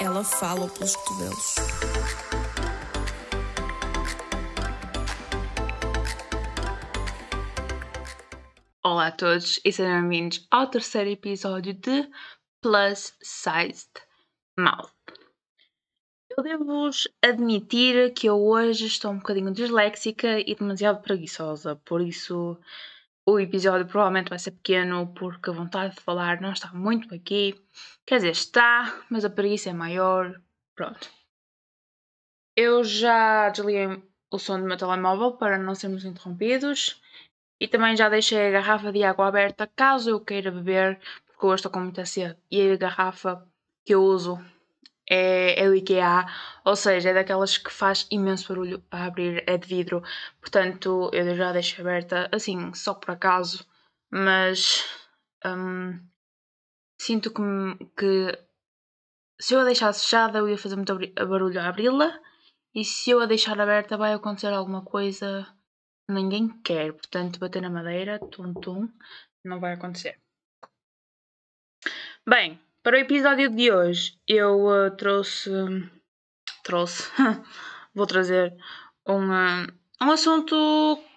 Ela fala pelos cotovelos. Olá a todos e sejam bem-vindos ao terceiro episódio de Plus Sized Mouth. Eu devo-vos admitir que eu hoje estou um bocadinho disléxica e demasiado preguiçosa, por isso o episódio provavelmente vai ser pequeno porque a vontade de falar não está muito aqui. Quer dizer, está, mas a preguiça é maior. Pronto. Eu já desliguei o som do meu telemóvel para não sermos interrompidos. E também já deixei a garrafa de água aberta caso eu queira beber, porque hoje estou com muita sede. E a garrafa que eu uso é, é do IKEA, ou seja, é daquelas que faz imenso barulho a abrir, é de vidro. Portanto, eu já deixo aberta, assim, só por acaso. Mas hum, sinto que, que se eu a deixasse fechada, eu ia fazer muito barulho a abri-la. E se eu a deixar aberta, vai acontecer alguma coisa ninguém quer. Portanto, bater na madeira, tum tum, não vai acontecer. Bem, para o episódio de hoje, eu uh, trouxe. Trouxe. vou trazer um, um assunto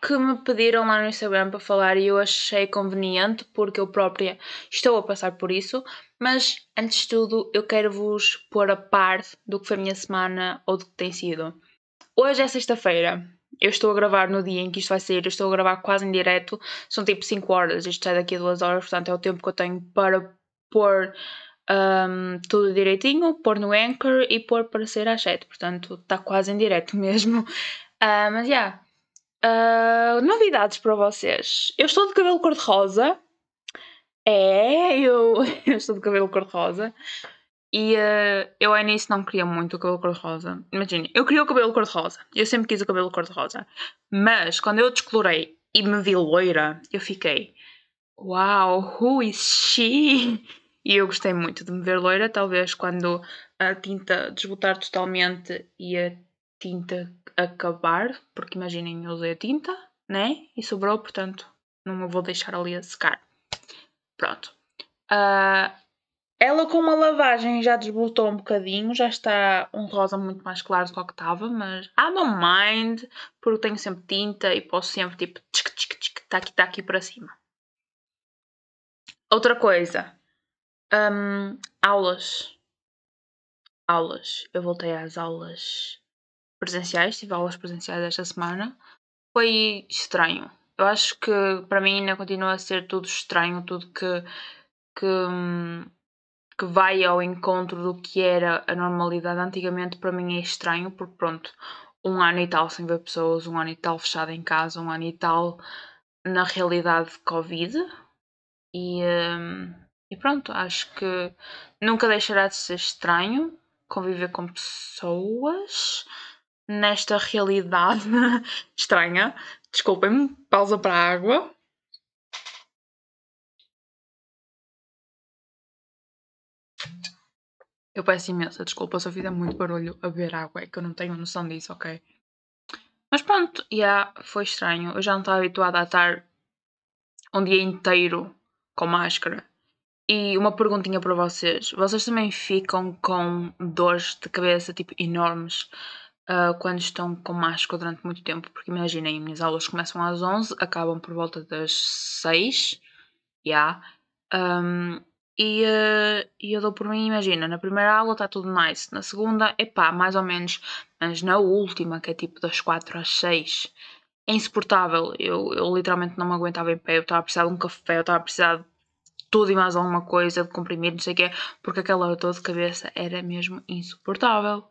que me pediram lá no Instagram para falar e eu achei conveniente porque eu própria estou a passar por isso. Mas antes de tudo, eu quero vos pôr a par do que foi a minha semana ou do que tem sido. Hoje é sexta-feira eu estou a gravar no dia em que isto vai sair, eu estou a gravar quase em direto, são tipo 5 horas, isto sai daqui a 2 horas, portanto é o tempo que eu tenho para pôr um, tudo direitinho, pôr no Anchor e pôr para sair às 7, portanto está quase em direto mesmo. Uh, mas já, yeah. uh, novidades para vocês. Eu estou de cabelo cor-de-rosa. É, eu, eu estou de cabelo cor-de-rosa. E uh, eu ao início não queria muito o cabelo cor-de-rosa. Imagina, eu queria o cabelo cor-de-rosa. Eu sempre quis o cabelo cor-de-rosa. Mas quando eu descolorei e me vi loira, eu fiquei, Wow, who is she? E eu gostei muito de me ver loira. Talvez quando a tinta desbotar totalmente e a tinta acabar, porque imaginem, eu usei a tinta, né? E sobrou, portanto, não me vou deixar ali a secar. Pronto. Uh, ela com uma lavagem já desbotou um bocadinho, já está um rosa muito mais claro do que que estava, mas I don't mind, porque tenho sempre tinta e posso sempre tipo tchic, tchic, tchic, tá aqui, tá aqui para cima. Outra coisa, um, aulas. Aulas. Eu voltei às aulas presenciais, tive aulas presenciais esta semana. Foi estranho. Eu acho que para mim ainda continua a ser tudo estranho, tudo que, que hum, que vai ao encontro do que era a normalidade antigamente, para mim é estranho, porque pronto, um ano e tal sem ver pessoas, um ano e tal fechado em casa, um ano e tal na realidade de Covid. E, um, e pronto, acho que nunca deixará de ser estranho conviver com pessoas nesta realidade estranha. Desculpem-me, pausa para a água. Eu peço imensa desculpa se eu fizer muito barulho a beber água, é que eu não tenho noção disso, ok? Mas pronto, já yeah, foi estranho. Eu já não estava habituada a estar um dia inteiro com máscara. E uma perguntinha para vocês: vocês também ficam com dores de cabeça tipo enormes uh, quando estão com máscara durante muito tempo? Porque imaginem, minhas aulas começam às 11, acabam por volta das 6. Já. Yeah. Um, e, uh, e eu dou por mim, imagina, na primeira aula está tudo nice, na segunda, epá, mais ou menos, mas na última, que é tipo das 4 às 6, é insuportável. Eu, eu literalmente não me aguentava em pé, eu estava a precisar de um café, eu estava a precisar de tudo e mais alguma coisa, de comprimido, não sei o quê, porque aquela dor de cabeça era mesmo insuportável.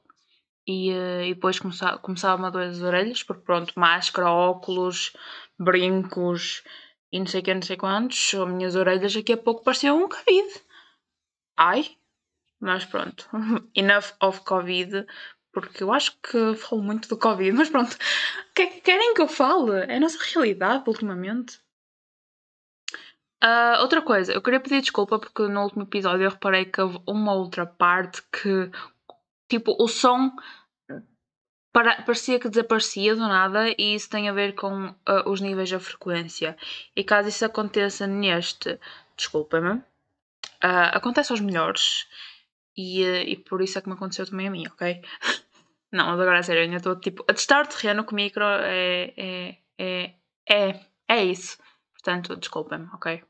E, uh, e depois começava, começava a doer as orelhas, porque pronto, máscara, óculos, brincos, e não sei o que, não sei quantos, as minhas orelhas aqui a pouco pareciam um Covid. Ai, mas pronto, enough of Covid, porque eu acho que falo muito do Covid, mas pronto, o que é que querem que eu fale? É a nossa realidade ultimamente. Uh, outra coisa, eu queria pedir desculpa porque no último episódio eu reparei que houve uma outra parte que, tipo, o som para, parecia que desaparecia do nada e isso tem a ver com uh, os níveis da frequência. E caso isso aconteça neste, desculpa-me, uh, acontece aos melhores e, e por isso é que me aconteceu também a mim, ok? Não, mas agora é sério, eu ainda estou tipo a testar o terreno com o micro é, é, é, é, é isso. Portanto, desculpem-me, ok?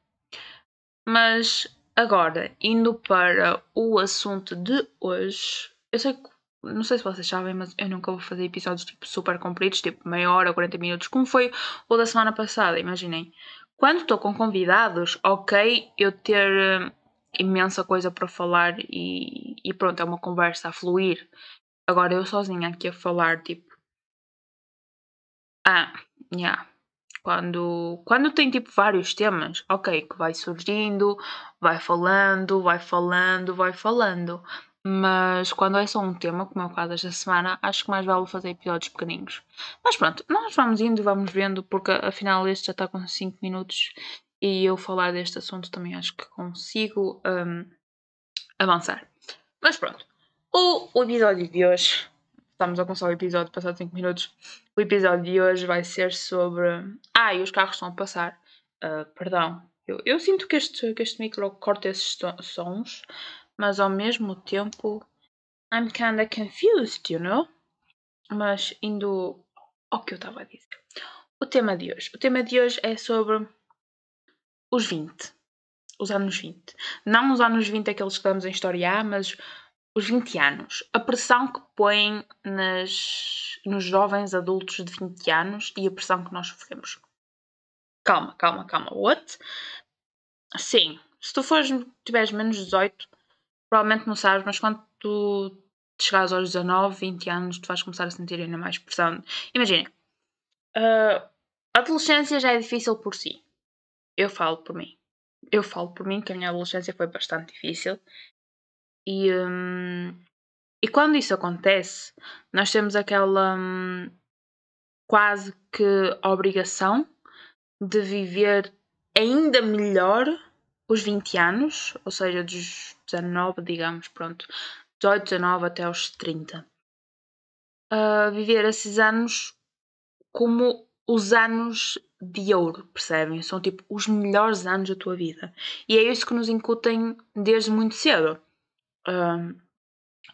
Mas agora, indo para o assunto de hoje, eu sei que não sei se vocês sabem, mas eu nunca vou fazer episódios tipo super compridos, tipo meia hora, 40 minutos, como foi o da semana passada, imaginem. Quando estou com convidados, ok, eu ter uh, imensa coisa para falar e, e pronto, é uma conversa a fluir. Agora eu sozinha aqui a falar, tipo. Ah, yeah. Quando, quando tem tipo vários temas, ok, que vai surgindo, vai falando, vai falando, vai falando. Mas quando é só um tema, como é o caso desta semana, acho que mais vale fazer episódios pequeninos. Mas pronto, nós vamos indo e vamos vendo, porque afinal este já está com 5 minutos e eu falar deste assunto também acho que consigo um, avançar. Mas pronto, o, o, episódio de hoje, estamos a começar o episódio passado 5 minutos, o episódio de hoje vai ser sobre. Ah, e os carros estão a passar. Uh, perdão, eu, eu, sinto que este, que este micro corta esses sons mas ao mesmo tempo I'm kinda confused, you know? Mas indo ao que eu estava a dizer. O tema de hoje. O tema de hoje é sobre os 20. Os anos 20. Não os anos 20 aqueles que estamos em História A, mas os 20 anos. A pressão que põem nas, nos jovens adultos de 20 anos e a pressão que nós sofremos. Calma, calma, calma. What? Sim, se tu fores, tiveres menos 18, provavelmente não sabes, mas quando tu chegares aos 19, 20 anos, tu vais começar a sentir ainda mais pressão. Imaginem, uh, a adolescência já é difícil por si. Eu falo por mim. Eu falo por mim que a minha adolescência foi bastante difícil. E, um, e quando isso acontece, nós temos aquela um, quase que obrigação de viver ainda melhor os 20 anos, ou seja, dos 19, digamos, pronto, 18, 19 até aos 30. Uh, viver esses anos como os anos de ouro, percebem? São tipo os melhores anos da tua vida. E é isso que nos incutem desde muito cedo. Uh,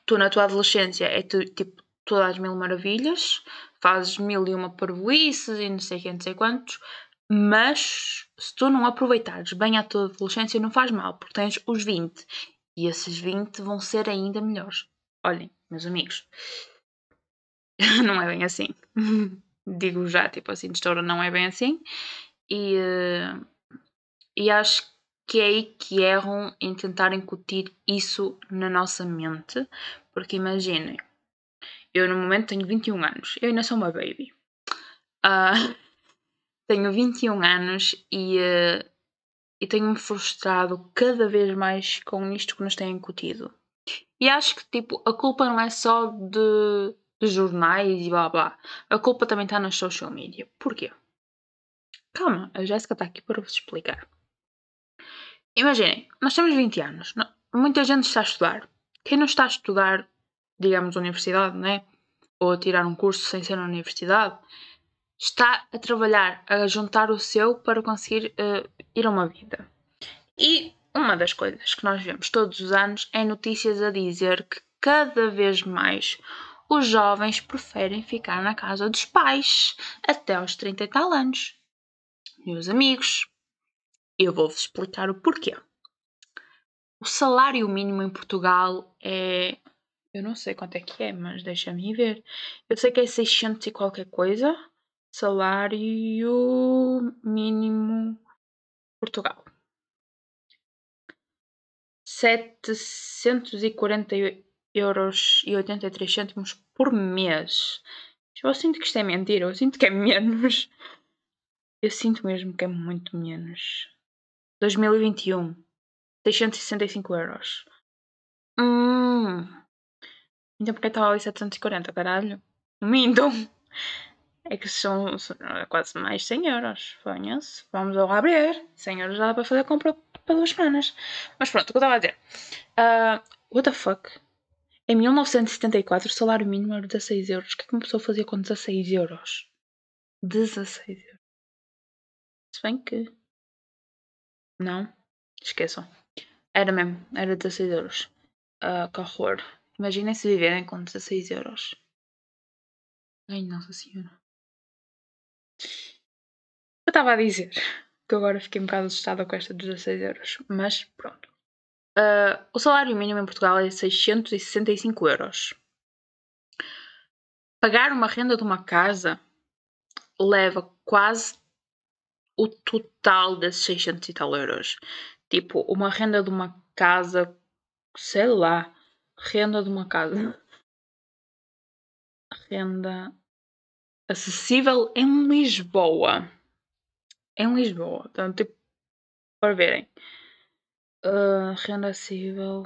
tu na tua adolescência é tu, tipo todas as mil maravilhas, fazes mil e uma parvoices e não sei quem, não sei quantos, mas se tu não aproveitares bem a tua adolescência, não faz mal, porque tens os 20 e esses 20 vão ser ainda melhores. Olhem, meus amigos, não é bem assim. Digo já, tipo assim, de estoura, não é bem assim. E, uh, e acho que é aí que erram em tentar incutir isso na nossa mente, porque imaginem, eu no momento tenho 21 anos, eu ainda sou uma baby. Uh, tenho 21 anos e, uh, e tenho-me frustrado cada vez mais com isto que nos têm incutido. E acho que tipo, a culpa não é só de, de jornais e blá blá. A culpa também está nas social media. Porquê? Calma, a Jéssica está aqui para vos explicar. Imaginem, nós temos 20 anos. Muita gente está a estudar. Quem não está a estudar, digamos, universidade, né? Ou a tirar um curso sem ser na universidade, está a trabalhar, a juntar o seu para conseguir uh, ir a uma vida. E uma das coisas que nós vemos todos os anos é notícias a dizer que cada vez mais os jovens preferem ficar na casa dos pais até aos 30 e tal anos. Meus amigos, eu vou-vos explicar o porquê. O salário mínimo em Portugal é. Eu não sei quanto é que é, mas deixa-me ver. Eu sei que é 600 e qualquer coisa salário mínimo Portugal. Setecentos e quarenta euros e oitenta e três cêntimos por mês. Eu sinto que isto é mentira, eu sinto que é menos. Eu sinto mesmo que é muito menos. 2021, 665 euros. Hum. Então porque estava ali 740, caralho? Mintam é que são, são é quase mais 100 euros. Venha-se, vamos ao abrir. 100 euros já dá para fazer compra para duas semanas. Mas pronto, o que eu estava a dizer. Uh, what the fuck? Em 1974 o salário mínimo era 16 euros. O que é que uma pessoa fazia com 16 euros? 16 euros. Se bem que. Não. Esqueçam. Era mesmo. Era 16 euros. Uh, que horror. Imaginem se viverem com 16 euros. Ai, Nossa Senhora. Eu estava a dizer que agora fiquei um bocado assustada com esta 16 euros. Mas pronto. Uh, o salário mínimo em Portugal é 665 euros. Pagar uma renda de uma casa leva quase o total desses 600 e tal euros. Tipo, uma renda de uma casa, sei lá, renda de uma casa. Renda acessível em Lisboa. Em Lisboa. Então, tipo, para verem. Uh, renda acessível.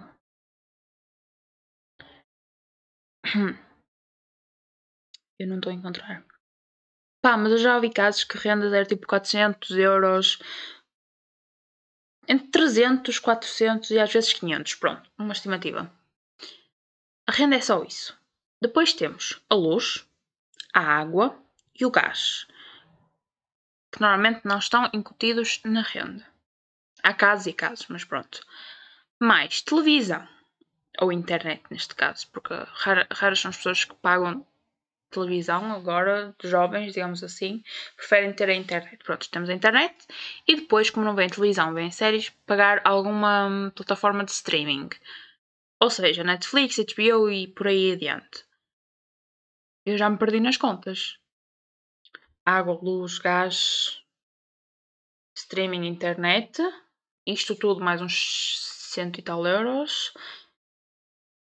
Eu não estou a encontrar. Pá, mas eu já ouvi casos que rendas era tipo 400 euros. Entre 300, 400 e às vezes 500. Pronto, uma estimativa. A renda é só isso. Depois temos a luz, a água e o gás, que normalmente não estão incutidos na renda. Há casos e casos, mas pronto. Mais televisão, ou internet neste caso, porque raras são as pessoas que pagam televisão agora, jovens, digamos assim, preferem ter a internet. Pronto, temos a internet e depois, como não vem televisão, vem séries, pagar alguma hum, plataforma de streaming. Ou seja, Netflix, HBO e por aí adiante. Eu já me perdi nas contas. Água, luz, gás, streaming, internet. Isto tudo mais uns cento e tal euros.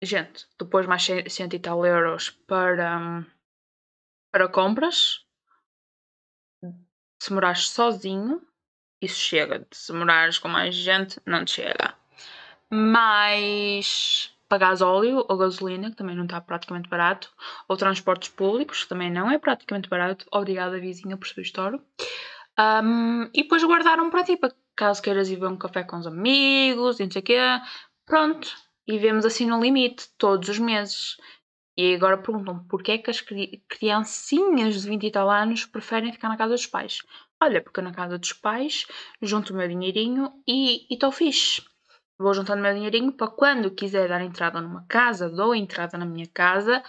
Gente, depois mais cento e tal euros para hum, para compras, se morares sozinho, isso chega. Se morares com mais gente, não te chega. Mas pagar óleo ou gasolina, que também não está praticamente barato, ou transportes públicos, que também não é praticamente barato. Obrigada, vizinha, por seu estouro. Um, e depois guardaram para ti, para caso queiras ir beber um café com os amigos e não sei o quê. Pronto. E vemos assim no limite, todos os meses. E agora perguntam porquê é que as criancinhas de 20 e tal anos preferem ficar na casa dos pais. Olha, porque na casa dos pais junto o meu dinheirinho e estou fixe. Vou juntando o meu dinheirinho para quando quiser dar entrada numa casa, dou entrada na minha casa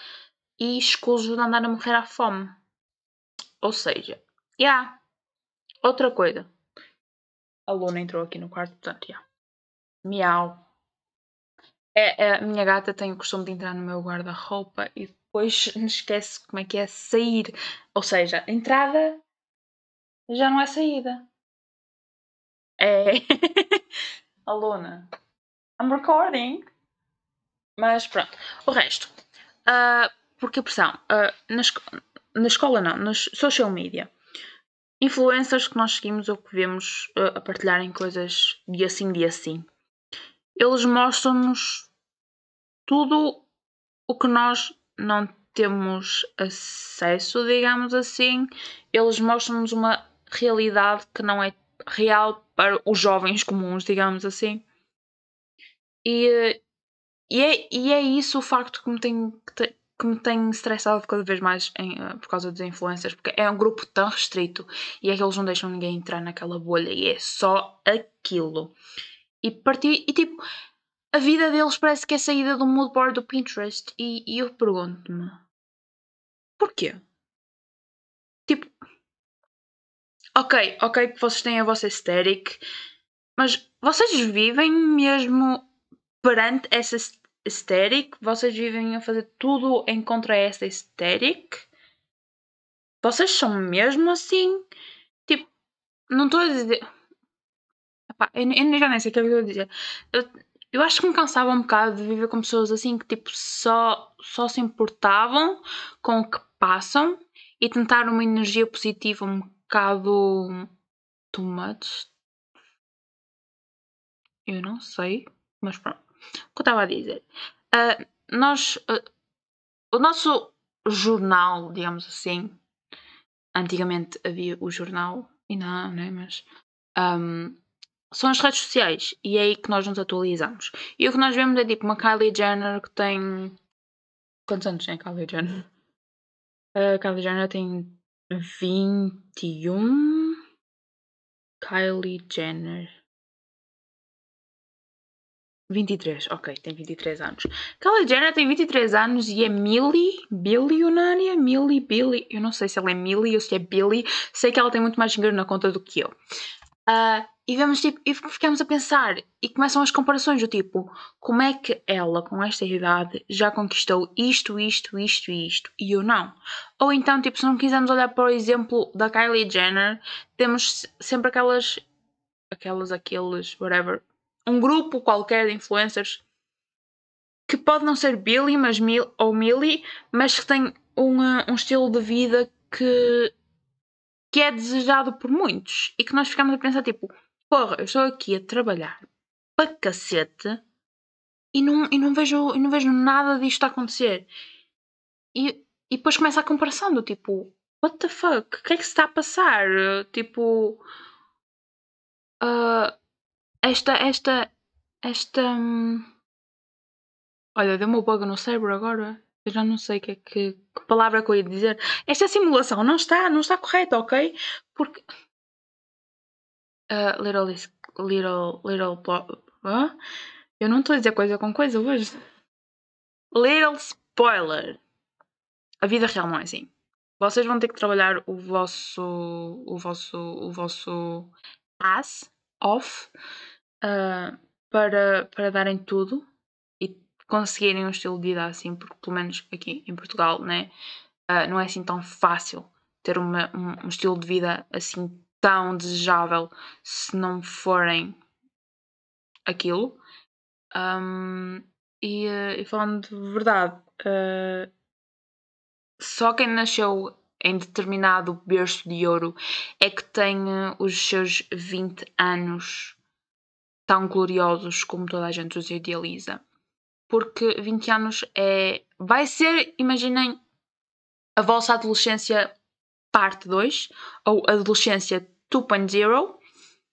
e escuso de andar a morrer à fome. Ou seja, já. Yeah. Outra coisa. A Luna entrou aqui no quarto, portanto, já. Yeah. Miau. É, é, a minha gata tem o costume de entrar no meu guarda-roupa e depois esquece como é que é sair. Ou seja, entrada já não é saída. É. Aluna. I'm recording. Mas pronto. O resto. Uh, porque pressão? Uh, na, esco na escola não, nas social media. Influencers que nós seguimos ou que vemos uh, a partilharem coisas dia sim, dia sim eles mostram-nos tudo o que nós não temos acesso, digamos assim. Eles mostram-nos uma realidade que não é real para os jovens comuns, digamos assim. E, e, é, e é isso o facto que me tem, que me tem estressado cada vez mais em, uh, por causa dos influencers, porque é um grupo tão restrito e é que eles não deixam ninguém entrar naquela bolha e é só aquilo e partir e tipo a vida deles parece que é saída do mood board do Pinterest e, e eu pergunto-me porquê? Tipo ok, ok que vocês têm a vossa aesthetic mas vocês vivem mesmo perante essa aesthetic? Vocês vivem a fazer tudo em contra essa aesthetic? Vocês são mesmo assim? Tipo, não estou a dizer Epá, eu, eu já nem sei o que é que eu vou dizer. Eu, eu acho que me cansava um bocado de viver com pessoas assim que tipo só, só se importavam com o que passam e tentar uma energia positiva um bocado too much. Eu não sei, mas pronto. O que eu estava a dizer? Uh, nós, uh, o nosso jornal, digamos assim, antigamente havia o jornal, e não, não é? Mas um, são as redes sociais e é aí que nós nos atualizamos. E o que nós vemos é tipo uma Kylie Jenner que tem Quantos anos tem a Kylie Jenner? A Kylie Jenner tem 21. Kylie Jenner. 23, ok, tem 23 anos. Kylie Jenner tem 23 anos e é milli, bilionária, milli, billy, eu não sei se ela é milli ou se é billy, sei que ela tem muito mais dinheiro na conta do que eu. Uh, e vemos tipo, e ficamos a pensar e começam as comparações do tipo, como é que ela com esta idade já conquistou isto, isto, isto e isto e eu não? Ou então, tipo, se não quisermos olhar para o exemplo da Kylie Jenner, temos sempre aquelas aquelas, aqueles, whatever, um grupo qualquer de influencers que pode não ser Billy mas Mil, ou Millie, mas que tem uma, um estilo de vida que, que é desejado por muitos e que nós ficamos a pensar tipo, porra, eu estou aqui a trabalhar para cacete e não, e não, vejo, e não vejo nada disto a acontecer. E, e depois começa a comparação do tipo, what the fuck? O que é que se está a passar? Tipo, uh, esta, esta, esta. Hum... Olha, deu-me um bug no cérebro agora. Eu já não sei que, que, que palavra que eu ia dizer. Esta simulação não está, não está correta, ok? Porque. Uh, little, little, little. Eu não estou a dizer coisa com coisa hoje. Little spoiler. A vida real não é assim. Vocês vão ter que trabalhar o vosso, o vosso, o vosso ass off uh, para, para darem tudo e conseguirem um estilo de vida assim, porque pelo menos aqui em Portugal né, uh, não é assim tão fácil ter uma, um, um, estilo de vida assim tão desejável se não forem aquilo. Um, e, uh, e, falando de verdade, só quem nasceu em determinado berço de ouro é que tem os seus 20 anos tão gloriosos como toda a gente os idealiza. Porque 20 anos é. Vai ser, imaginem, a vossa adolescência parte 2 ou adolescência 2.0,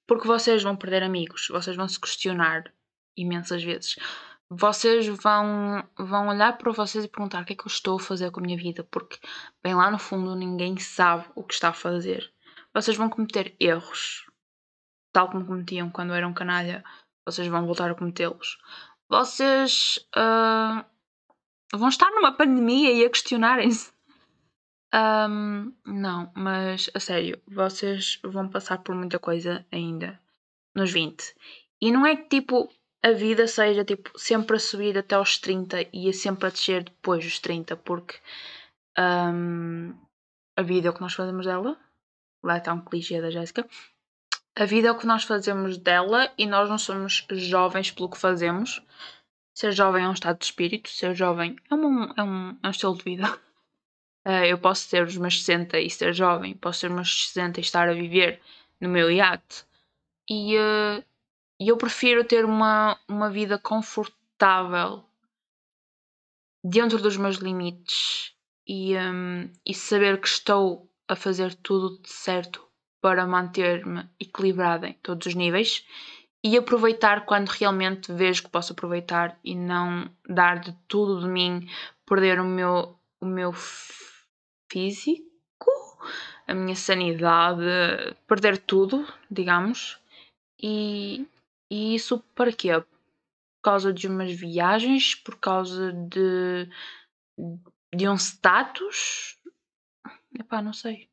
porque vocês vão perder amigos, vocês vão se questionar imensas vezes. Vocês vão, vão olhar para vocês e perguntar o que é que eu estou a fazer com a minha vida, porque bem lá no fundo ninguém sabe o que está a fazer. Vocês vão cometer erros, tal como cometiam quando eram canalha, vocês vão voltar a cometê-los. Vocês uh, vão estar numa pandemia e a questionarem-se. Não, mas a sério, vocês vão passar por muita coisa ainda nos 20. E não é que tipo a vida seja tipo sempre a subir até aos 30 e sempre a descer depois dos 30, porque a vida é o que nós fazemos dela. Lá está um clichê da Jéssica a vida é o que nós fazemos dela e nós não somos jovens pelo que fazemos. Ser jovem é um estado de espírito, ser jovem é um, é um, é um estilo de vida. Uh, eu posso ter os meus 60 e ser jovem, posso ter os meus 60 e estar a viver no meu iate. E uh, eu prefiro ter uma, uma vida confortável dentro dos meus limites e, um, e saber que estou a fazer tudo de certo para manter-me equilibrada em todos os níveis e aproveitar quando realmente vejo que posso aproveitar e não dar de tudo de mim, perder o meu, o meu físico, a minha sanidade, perder tudo, digamos. E, e isso para quê? Por causa de umas viagens, por causa de, de um status? Epá, não sei.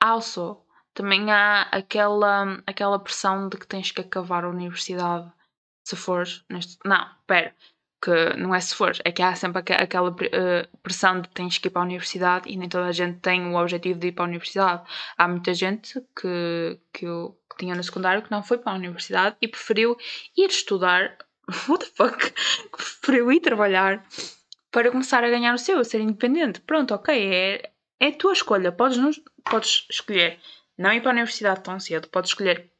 Also, também há aquela, aquela pressão de que tens que acabar a universidade se fores neste. Não, espera, que não é se fores, é que há sempre aquela uh, pressão de tens que ir para a universidade e nem toda a gente tem o objetivo de ir para a universidade. Há muita gente que, que eu que tinha no secundário que não foi para a universidade e preferiu ir estudar. What the fuck? preferiu ir trabalhar para começar a ganhar o seu, a ser independente. Pronto, ok, é, é a tua escolha. Podes, não, podes escolher não ir para a universidade tão cedo, podes escolher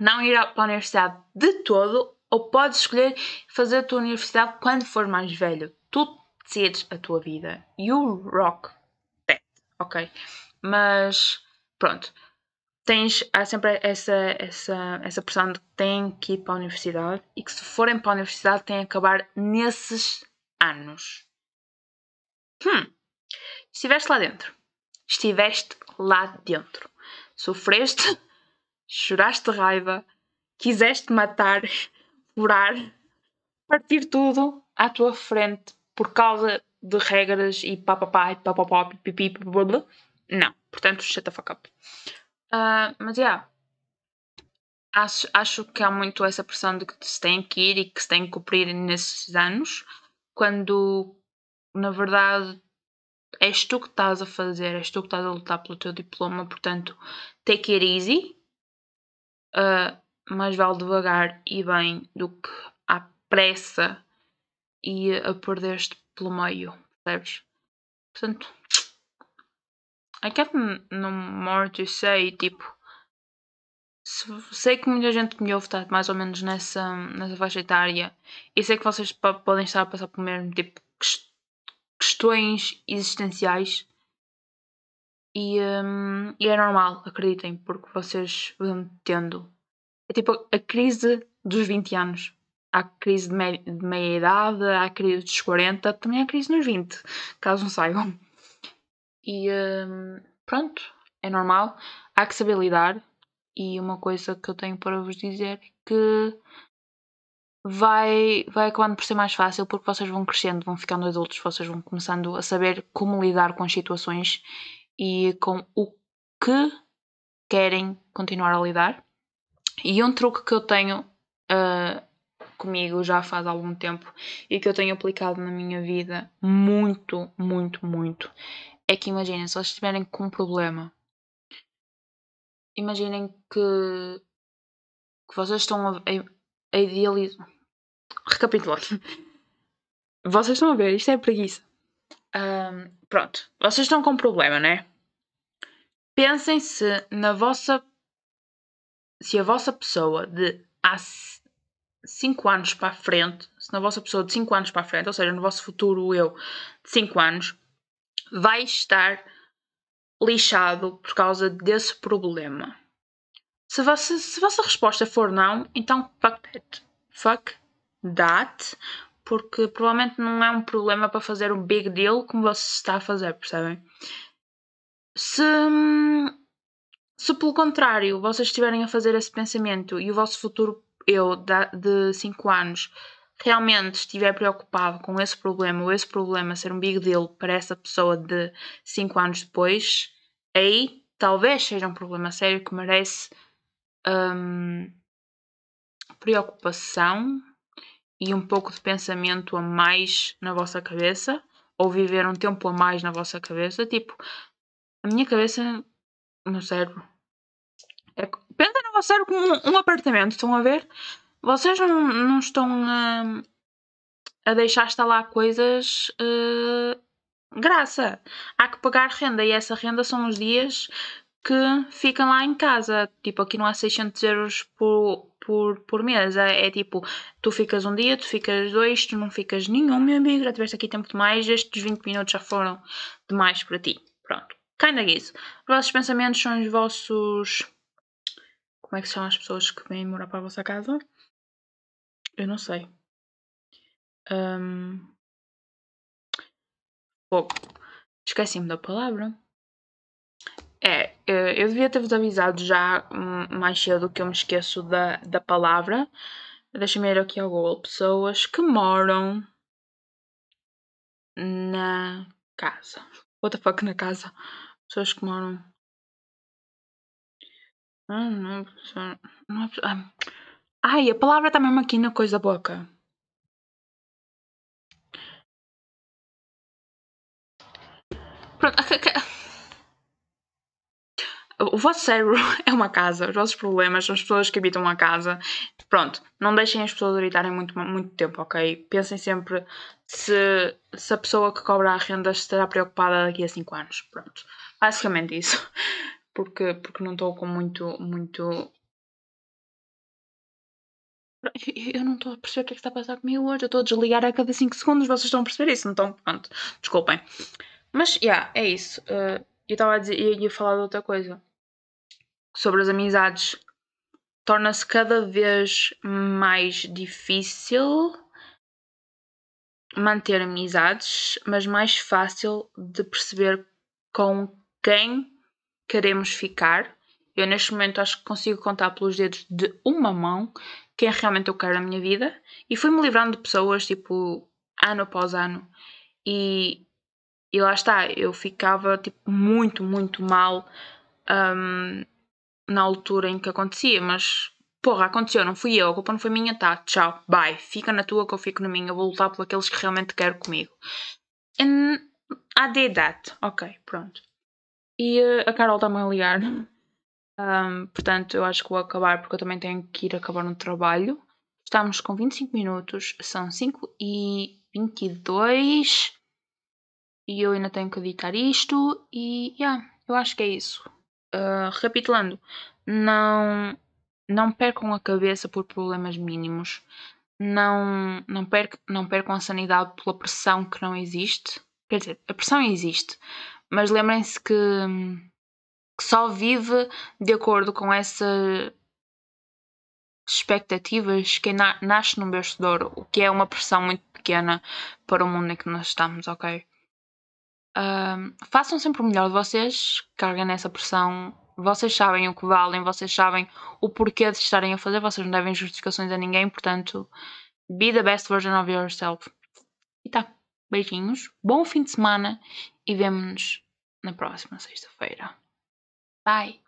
não ir para a universidade de todo ou podes escolher fazer a tua universidade quando for mais velho. Tu decides a tua vida. You rock that, ok? Mas pronto, tens, há sempre essa, essa, essa pressão de que têm que ir para a universidade e que se forem para a universidade têm que acabar nesses anos. Hum, estiveste lá dentro. Estiveste lá dentro. Sofreste, choraste de raiva, quiseste matar, furar, partir tudo à tua frente por causa de regras e papapá e papapá, pipi, blá Não. Portanto, shut the fuck up. Uh, mas, yeah. Acho, acho que há muito essa pressão de que se tem que ir e que se tem que cumprir nesses anos, quando, na verdade, és tu que estás a fazer, és tu que estás a lutar pelo teu diploma, portanto, take it easy. Uh, mais vale devagar e bem do que à pressa e a perder-te pelo meio, percebes? Portanto, I got no more to say, tipo, sei que muita gente me ouve estar mais ou menos nessa, nessa faixa etária e sei que vocês podem estar a passar por mesmo tipo questões existenciais e, um, e é normal, acreditem, porque vocês vão tendo. É tipo a crise dos 20 anos. Há crise de, me de meia idade, há crise dos 40, também há crise nos 20, caso não saibam. E um, pronto, é normal. Há que saber lidar. E uma coisa que eu tenho para vos dizer que vai, vai acabando por ser mais fácil porque vocês vão crescendo, vão ficando adultos, vocês vão começando a saber como lidar com as situações e com o que querem continuar a lidar. E um truque que eu tenho uh, comigo já faz algum tempo e que eu tenho aplicado na minha vida muito, muito, muito é que imaginem, se vocês estiverem com um problema, imaginem que, que vocês estão a, a idealizar. Recapitulando. Vocês estão a ver, isto é preguiça. Um, pronto, vocês estão com um problema, né? Pensem se na vossa. Se a vossa pessoa de há 5 anos para a frente, se na vossa pessoa de 5 anos para a frente, ou seja, no vosso futuro eu de 5 anos, vai estar lixado por causa desse problema. Se, se vossa resposta for não, então fuck that. Fuck that. Porque provavelmente não é um problema para fazer um big deal como você está a fazer, percebem? Se, se pelo contrário vocês estiverem a fazer esse pensamento e o vosso futuro eu de 5 anos realmente estiver preocupado com esse problema ou esse problema ser um big deal para essa pessoa de 5 anos depois, aí talvez seja um problema sério que merece um, preocupação e um pouco de pensamento a mais na vossa cabeça ou viver um tempo a mais na vossa cabeça. Tipo, a minha cabeça, o meu cérebro. É, pensa no vosso cérebro como um, um apartamento, estão a ver? Vocês não, não estão a, a deixar lá coisas uh, graça. Há que pagar renda e essa renda são os dias que ficam lá em casa. Tipo, aqui não há 600 euros por, por, por mês. É, é, tipo, tu ficas um dia, tu ficas dois, tu não ficas nenhum, meu amigo. Já tiveste aqui tempo demais, estes 20 minutos já foram demais para ti. Kinda isso. Os vossos pensamentos são os vossos. Como é que são as pessoas que vêm morar para a vossa casa? Eu não sei. Um... Fogo. Esqueci-me da palavra. É, eu devia ter-vos avisado já mais cedo que eu me esqueço da, da palavra. Deixa-me ir aqui ao Google. Pessoas que moram na casa. What the fuck na casa? Pessoas que moram. Ah, não, não, não, é ah, Ai, a palavra está mesmo aqui na coisa da boca. Pronto. O vosso cérebro é uma casa, os vossos problemas são as pessoas que habitam a casa. Pronto, não deixem as pessoas gritarem muito, muito tempo, ok? Pensem sempre se, se a pessoa que cobra a renda estará preocupada daqui a 5 anos. Pronto, basicamente isso. Porque, porque não estou com muito, muito eu não estou a perceber o que é que está a passar comigo hoje. Eu estou a desligar a cada 5 segundos. Vocês estão a perceber isso? Então, pronto. Desculpem. Mas, yeah, é isso. Uh, eu estava a dizer, ia, ia falar de outra coisa. Sobre as amizades. Torna-se cada vez mais difícil manter amizades, mas mais fácil de perceber com quem queremos ficar. Eu, neste momento, acho que consigo contar pelos dedos de uma mão quem realmente eu quero na minha vida e fui-me livrando de pessoas, tipo, ano após ano. E, e lá está, eu ficava, tipo, muito, muito mal um, na altura em que acontecia, mas porra, aconteceu, não fui eu, a culpa não foi minha, tá, tchau, bye, fica na tua que eu fico na minha, eu vou lutar por aqueles que realmente quero comigo. And I did that, ok, pronto. E uh, a Carol está-me a ligar, um, portanto eu acho que vou acabar porque eu também tenho que ir acabar no trabalho. Estamos com 25 minutos, são 5 e 22 e eu ainda tenho que editar isto e yeah, eu acho que é isso. Uh, recapitulando, não não percam a cabeça por problemas mínimos. Não, não, perc, não percam a sanidade pela pressão que não existe. Quer dizer, a pressão existe, mas lembrem-se que, que só vive de acordo com essas expectativas quem na, nasce num berço de ouro, o que é uma pressão muito pequena para o mundo em que nós estamos, ok? Façam sempre o melhor de vocês, carreguem nessa pressão vocês sabem o que valem, vocês sabem o porquê de estarem a fazer, vocês não devem justificações a ninguém, portanto, be the best version of yourself. E tá, beijinhos, bom fim de semana e vemo-nos na próxima sexta-feira. Bye!